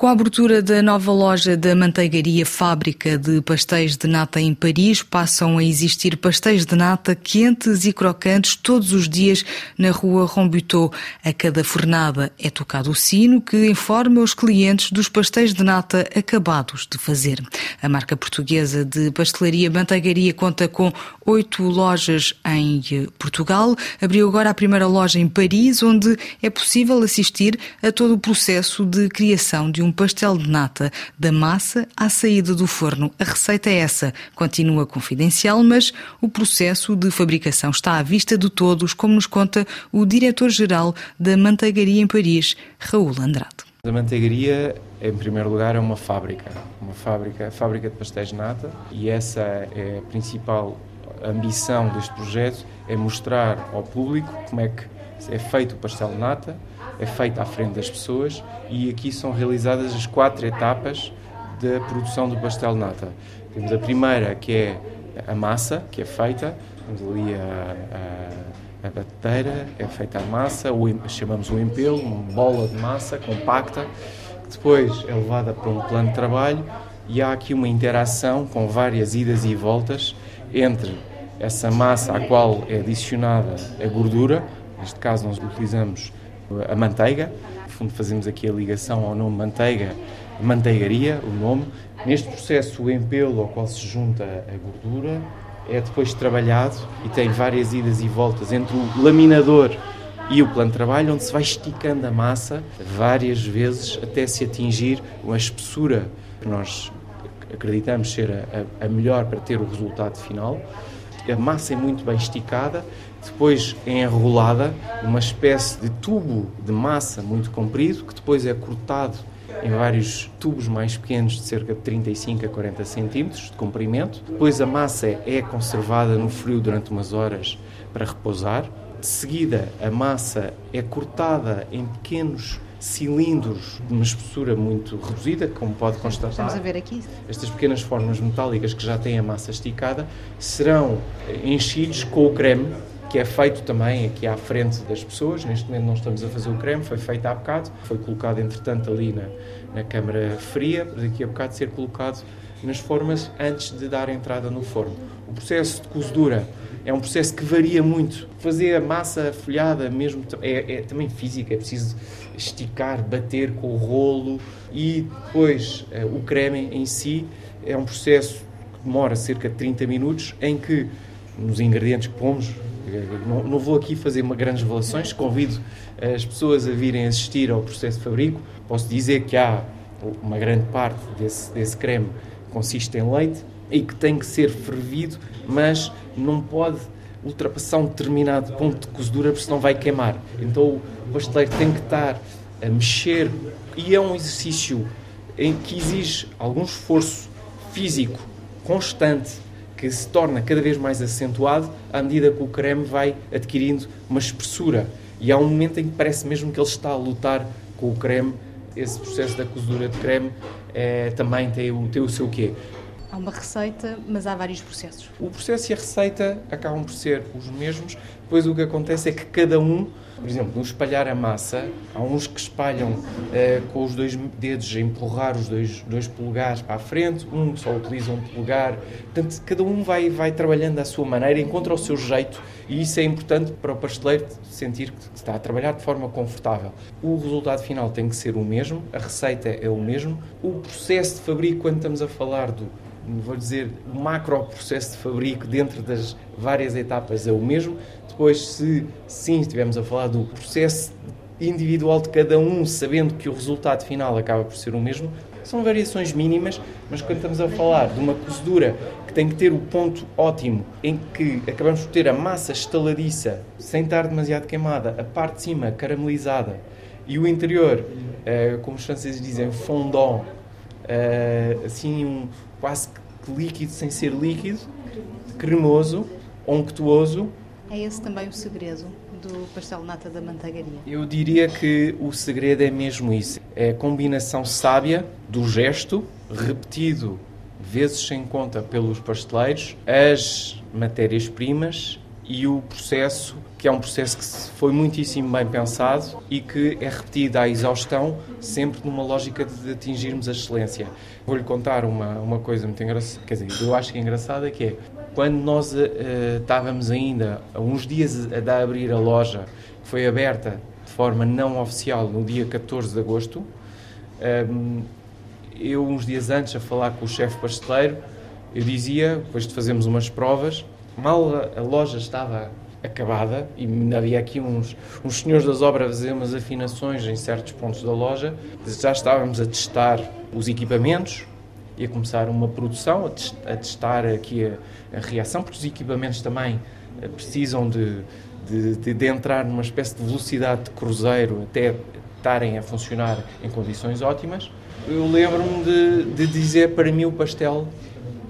Com a abertura da nova loja da manteigaria Fábrica de Pastéis de Nata em Paris, passam a existir pastéis de nata quentes e crocantes todos os dias na rua Rombuteau. A cada fornada é tocado o sino que informa os clientes dos pastéis de nata acabados de fazer. A marca portuguesa de pastelaria Manteigaria conta com oito lojas em Portugal. Abriu agora a primeira loja em Paris, onde é possível assistir a todo o processo de criação de um pastel de nata, da massa à saída do forno. A receita é essa. Continua confidencial, mas o processo de fabricação está à vista de todos, como nos conta o diretor-geral da Manteigaria em Paris, Raul Andrade. A manteigaria, em primeiro lugar, é uma fábrica, uma fábrica, fábrica de pastéis de nata, e essa é a principal ambição deste projeto, é mostrar ao público como é que é feito o pastel de nata, é feito à frente das pessoas e aqui são realizadas as quatro etapas da produção do pastel nata. Temos a primeira que é a massa, que é feita, temos ali a, a, a é feita a massa, o, chamamos o empelo, uma bola de massa compacta, que depois é levada para um plano de trabalho e há aqui uma interação com várias idas e voltas entre essa massa à qual é adicionada a gordura, neste caso nós utilizamos a manteiga, no fundo fazemos aqui a ligação ao nome manteiga, manteigaria, o nome. Neste processo o empelo ao qual se junta a gordura é depois trabalhado e tem várias idas e voltas entre o laminador e o plano de trabalho, onde se vai esticando a massa várias vezes até se atingir uma espessura que nós acreditamos ser a, a melhor para ter o resultado final a massa é muito bem esticada, depois é enrolada numa espécie de tubo de massa muito comprido, que depois é cortado em vários tubos mais pequenos de cerca de 35 a 40 centímetros de comprimento. Depois a massa é conservada no frio durante umas horas para repousar. De seguida, a massa é cortada em pequenos cilindros de uma espessura muito reduzida, como pode constatar. Estamos a ver aqui. Estas pequenas formas metálicas que já têm a massa esticada serão enchidos com o creme que é feito também aqui à frente das pessoas. Neste momento não estamos a fazer o creme, foi feito há bocado, foi colocado entretanto ali na, na câmara fria, para daqui a bocado ser colocado nas formas antes de dar entrada no forno. O processo de cozedura é um processo que varia muito. Fazer a massa folhada mesmo é, é também física, é preciso esticar, bater com o rolo e depois eh, o creme em si é um processo que demora cerca de 30 minutos em que nos ingredientes que pomos não, não, vou aqui fazer uma grandes revelações, convido as pessoas a virem assistir ao processo de fabrico. Posso dizer que há uma grande parte desse, desse creme consiste em leite e que tem que ser fervido, mas não pode ultrapassar um determinado ponto de cozedura, porque senão vai queimar. Então o pasteleiro tem que estar a mexer e é um exercício em que exige algum esforço físico constante que se torna cada vez mais acentuado à medida que o creme vai adquirindo uma espessura. E há um momento em que parece mesmo que ele está a lutar com o creme. Esse processo da cozedura de creme é, também tem o, tem o seu quê? Há uma receita, mas há vários processos. O processo e a receita acabam por ser os mesmos, pois o que acontece é que cada um, por exemplo, no espalhar a massa, há uns que espalham eh, com os dois dedos a empurrar os dois, dois polegares para a frente, um só utiliza um polegar. Portanto, cada um vai, vai trabalhando à sua maneira, encontra o seu jeito e isso é importante para o pasteleiro sentir que está a trabalhar de forma confortável. O resultado final tem que ser o mesmo, a receita é o mesmo, o processo de fabrico, quando estamos a falar do vou dizer, o macro processo de fabrico dentro das várias etapas é o mesmo. Depois, se sim estivermos a falar do processo individual de cada um, sabendo que o resultado final acaba por ser o mesmo, são variações mínimas, mas quando estamos a falar de uma cozedura que tem que ter o ponto ótimo, em que acabamos por ter a massa estaladiça, sem estar demasiado queimada, a parte de cima caramelizada e o interior, eh, como os franceses dizem, fondant, eh, assim um, quase que líquido sem ser líquido, cremoso, onctuoso. É esse também o segredo do pastel nata da manteigaria? Eu diria que o segredo é mesmo isso. É a combinação sábia do gesto, repetido vezes sem conta pelos pasteleiros, as matérias-primas e o processo que é um processo que foi muitíssimo bem pensado e que é repetido à exaustão, sempre numa lógica de atingirmos a excelência. Vou-lhe contar uma, uma coisa muito engraçada, quer dizer, eu acho que é engraçada, que é quando nós uh, estávamos ainda a uns dias a, a abrir a loja, que foi aberta de forma não oficial no dia 14 de agosto, um, ehm, eu uns dias antes a falar com o chefe pasteleiro, eu dizia, depois de fazermos umas provas, mal a, a loja estava acabada e havia aqui uns, uns senhores das obras a fazer umas afinações em certos pontos da loja. Já estávamos a testar os equipamentos e a começar uma produção, a, testar aqui a, a, reação, porque os equipamentos também eh, precisam de, de, de, de entrar numa espécie de velocidade de cruzeiro até estarem a funcionar em condições ótimas. Eu lembro-me de, de dizer para mim o pastel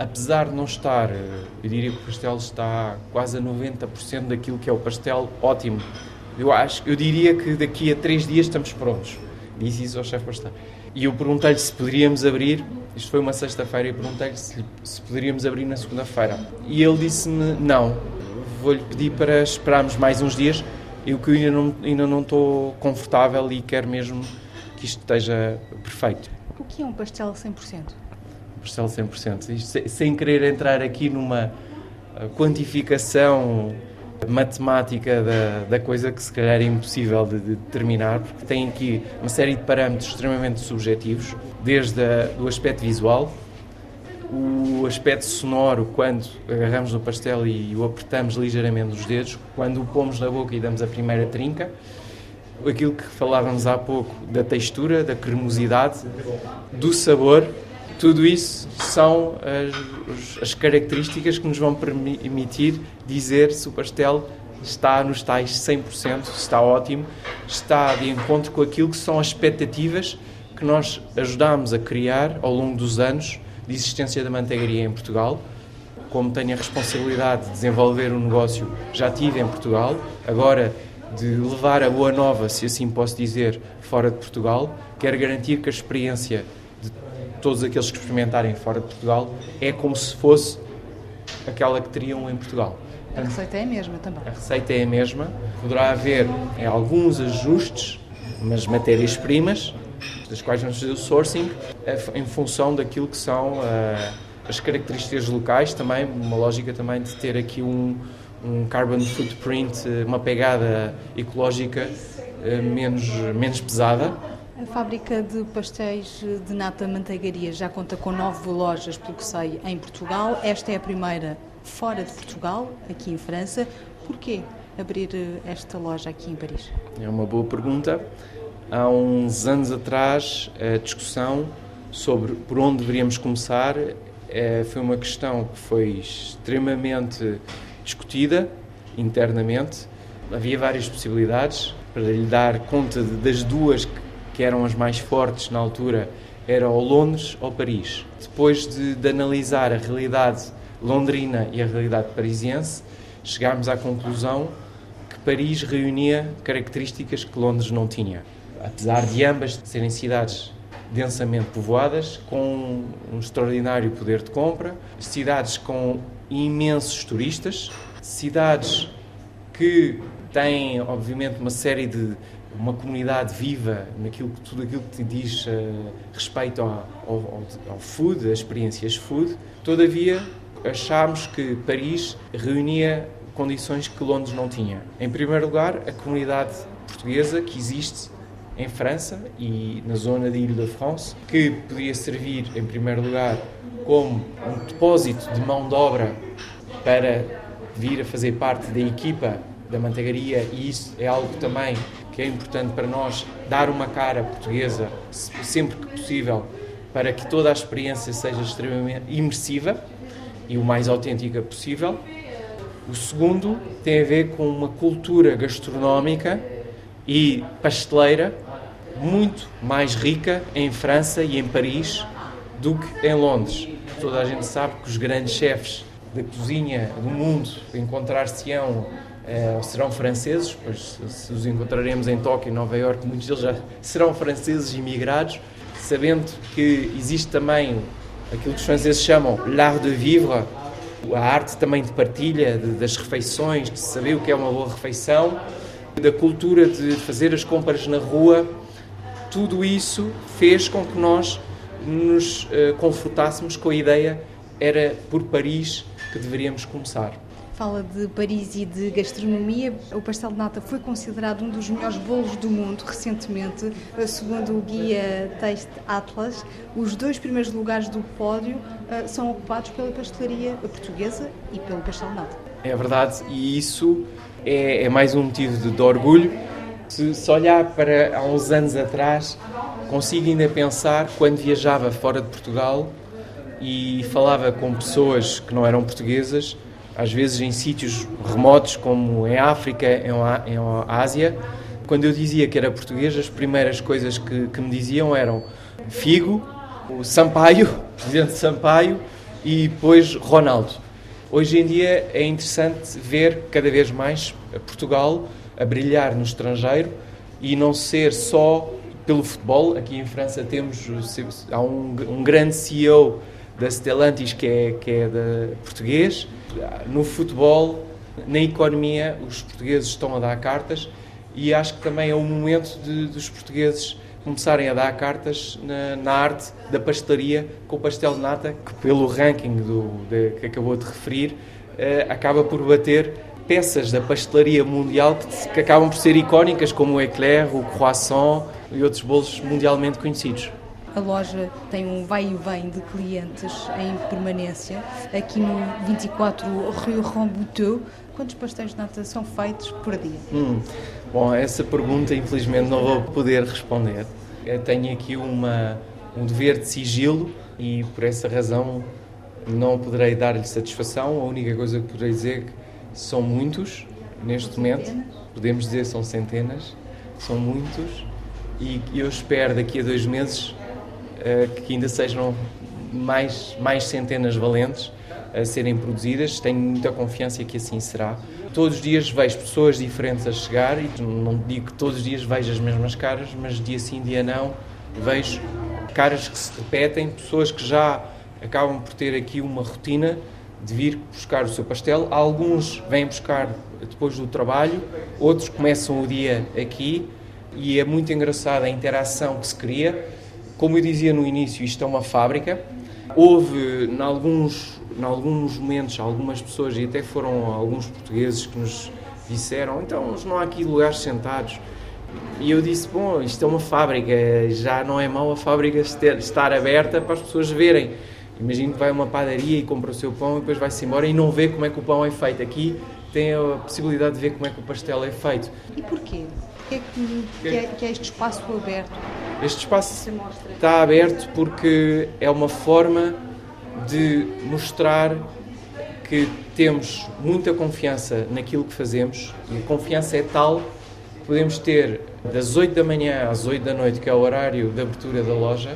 apesar de não estar, eu diria que o pastel está quase a 90% daquilo que é o pastel ótimo. Eu acho, eu diria que daqui a três dias estamos prontos. Disse isso ao chefe pastel. E eu perguntei-lhe se poderíamos abrir, isto foi uma sexta-feira, e perguntei-lhe se, se poderíamos abrir na segunda-feira. E ele disse-me não, vou-lhe pedir para esperarmos mais uns dias, eu que ainda não, ainda não estou confortável e quero mesmo que isto esteja perfeito. O que é um pastel 100%? Porcel 100%. Isto, sem querer entrar aqui numa uh, quantificação matemática da, da coisa que se calhar é impossível de, de, determinar, porque tem aqui uma série de parâmetros extremamente subjetivos, desde o aspecto visual, o aspecto sonoro, quando agarramos no pastel e o apertamos ligeiramente nos dedos, quando o pomos na boca e damos a primeira trinca, aquilo que falávamos há pouco da textura, da cremosidade, do sabor tudo isso são as, as, características que nos vão permitir dizer se o pastel está nos tais 100%, está ótimo, está de encontro com aquilo que são as expectativas que nós ajudamos a criar ao longo dos anos de existência da manteigaria em Portugal. Como tenho a responsabilidade de desenvolver um negócio, já tive em Portugal, agora de levar a boa nova, se assim posso dizer, fora de Portugal, quero garantir que a experiência todos aqueles que experimentarem fora de Portugal, é como se fosse aquela que teriam em Portugal. A receita é a mesma também. A receita é a mesma. Poderá haver alguns ajustes nas matérias-primas, das quais vamos fazer o sourcing, em função daquilo que são uh, as características locais, também uma lógica também de ter aqui um, um carbon footprint, uma pegada ecológica uh, menos, menos pesada a fábrica de pastéis de nata manteigaria já conta com nove lojas, pelo que sei, em Portugal. Esta é a primeira fora de Portugal, aqui em França. Porquê abrir eh, esta loja aqui em Paris? É uma boa pergunta. Há uns anos atrás, a discussão sobre por onde deveríamos começar é, foi uma questão que foi extremamente discutida internamente. Havia várias possibilidades para lhe dar conta das duas que que eram as mais fortes na altura, era ou Londres ou Paris. Depois de, de analisar a realidade londrina e a realidade parisiense, chegámos à conclusão que Paris reunia características que Londres não tinha. Apesar de ambas serem cidades densamente povoadas, com um extraordinário poder de compra, cidades com imensos turistas, cidades que têm, obviamente, uma série de uma comunidade viva naquilo tudo aquilo que te diz uh, respeito ao, ao, ao food, as experiências food. Todavia, achámos que Paris reunia condições que Londres não tinha. Em primeiro lugar, a comunidade portuguesa que existe em França e na zona de Ile-de-France, que podia servir, em primeiro lugar, como um depósito de mão de obra para vir a fazer parte da equipa da manteigaria e isso é algo também que é importante para nós dar uma cara portuguesa sempre que possível para que toda a experiência seja extremamente imersiva e o mais autêntica possível. O segundo tem a ver com uma cultura gastronómica e pasteleira muito mais rica em França e em Paris do que em Londres. Toda a gente sabe que os grandes chefes da cozinha do mundo encontrar-se-ão é, serão franceses, pois se os encontraremos em Tóquio e Nova Iorque, muitos deles já serão franceses imigrados, sabendo que existe também aquilo que os franceses chamam l'art de vivre, a arte também de partilha de, das refeições, de saber o que é uma boa refeição, da cultura de fazer as compras na rua, tudo isso fez com que nós nos uh, com a ideia era por Paris que deveríamos começar. Fala de Paris e de gastronomia. O pastel de nata foi considerado um dos melhores bolos do mundo recentemente, segundo o guia Taste Atlas. Os dois primeiros lugares do pódio uh, são ocupados pela pastelaria portuguesa e pelo pastel de nata. É verdade, e isso é, é mais um motivo de, de orgulho. Se, se olhar para há uns anos atrás, consigo ainda pensar quando viajava fora de Portugal e falava com pessoas que não eram portuguesas, às vezes em sítios remotos como em África, em, em Ásia. Quando eu dizia que era português, as primeiras coisas que, que me diziam eram Figo, o Sampaio, presidente Sampaio e depois Ronaldo. Hoje em dia é interessante ver cada vez mais Portugal a brilhar no estrangeiro e não ser só pelo futebol. Aqui em França temos há um, um grande CEO da Stellantis que é, que é da português. No futebol, na economia, os portugueses estão a dar cartas e acho que também é o momento de, dos portugueses começarem a dar cartas na, na, arte da pastelaria com o pastel de nata, que pelo ranking do, de, que acabou de referir, eh, acaba por bater peças da pastelaria mundial que, que acabam por ser icónicas, como o eclair, o croissant e outros bolos mundialmente conhecidos. A loja tem um vai e vem de clientes em permanência. Aqui no 24 Rue Rambuteau, quantos pastéis de nata são feitos por dia? Hum, bom, essa pergunta infelizmente não vou poder responder. Eu tenho aqui uma, um dever de sigilo e por essa razão não poderei dar-lhe satisfação. A única coisa que poderei dizer é que são muitos neste momento. Podemos dizer são centenas, são muitos e eu espero daqui a dois meses que ainda sejam mais, mais centenas valentes a serem produzidas. Tenho muita confiança que assim será. Todos os dias vejo pessoas diferentes a chegar e não digo que todos os dias vejo as mesmas caras, mas dia sim, dia não, vejo caras que se repetem, pessoas que já acabam por ter aqui uma rotina de vir buscar o seu pastel. Alguns vêm buscar depois do trabalho, outros começam o dia aqui e é muito engraçada a interação que se cria como eu dizia no início, isto é uma fábrica. Houve, em alguns, em alguns momentos, algumas pessoas, e até foram alguns portugueses que nos disseram: então, não há aqui lugares sentados. E eu disse: bom, isto é uma fábrica, já não é mau a fábrica estar aberta para as pessoas verem. Imagino que vai a uma padaria e compra o seu pão e depois vai-se embora e não vê como é que o pão é feito. Aqui tem a possibilidade de ver como é que o pastel é feito. E porquê? que é que, que, é, que é este espaço aberto? Este espaço está aberto porque é uma forma de mostrar que temos muita confiança naquilo que fazemos e a confiança é tal que podemos ter das 8 da manhã às 8 da noite, que é o horário de abertura da loja,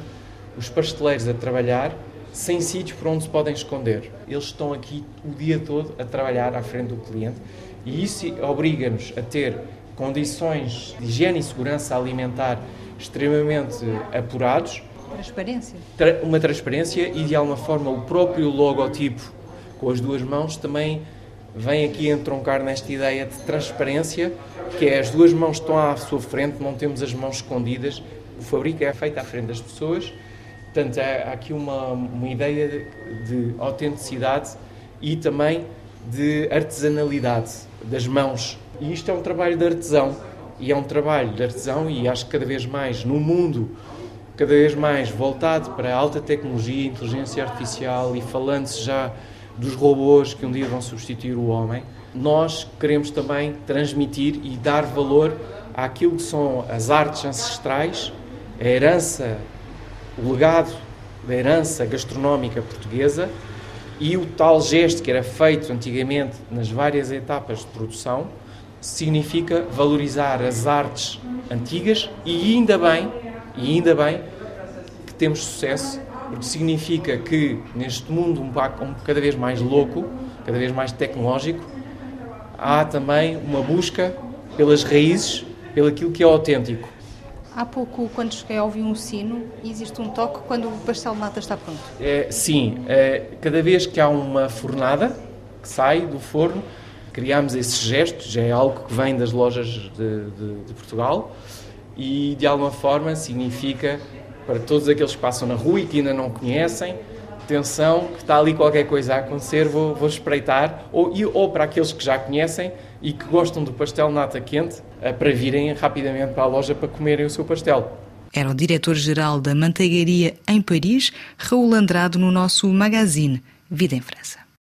os pasteleiros a trabalhar sem sítios por onde se podem esconder. Eles estão aqui o dia todo a trabalhar à frente do cliente e isso obriga-nos a ter condições de higiene e segurança alimentar extremamente apurados. Transparência. Uma transparência e, de alguma forma, o próprio logotipo com as duas mãos também vem aqui entroncar nesta ideia de transparência, que é as duas mãos estão à sua frente, não temos as mãos escondidas, o fabrico é feito à frente das pessoas. Portanto, há aqui uma, uma ideia de, de autenticidade e também de artesanalidade das mãos e isto é um trabalho de artesão. E é um trabalho de artesão, e acho que cada vez mais no mundo, cada vez mais voltado para a alta tecnologia, inteligência artificial e falando-se já dos robôs que um dia vão substituir o homem, nós queremos também transmitir e dar valor àquilo que são as artes ancestrais, a herança, o legado da herança gastronómica portuguesa e o tal gesto que era feito antigamente nas várias etapas de produção significa valorizar as artes antigas e ainda bem, e ainda bem que temos sucesso, porque significa que neste mundo um, um cada vez mais louco, cada vez mais tecnológico, há também uma busca pelas raízes, pelo aquilo que é autêntico. Há pouco, quando cheguei, ouvi um sino e existe um toque quando o pastel de nata está pronto. É, sim, é, cada vez que há uma fornada que sai do forno, criamos esse gesto, já é algo que vem das lojas de, de, de Portugal e de alguma forma significa para todos aqueles que passam na rua e que ainda não conhecem, atenção, que está ali qualquer coisa a acontecer, vou, vou espreitar, ou, e, ou para aqueles que já conhecem e que gostam do pastel nata quente, eh, para virem rapidamente para a loja para comerem o seu pastel. Era o diretor-geral da manteigaria em Paris, Raul Andrade, no nosso magazine Vida em França.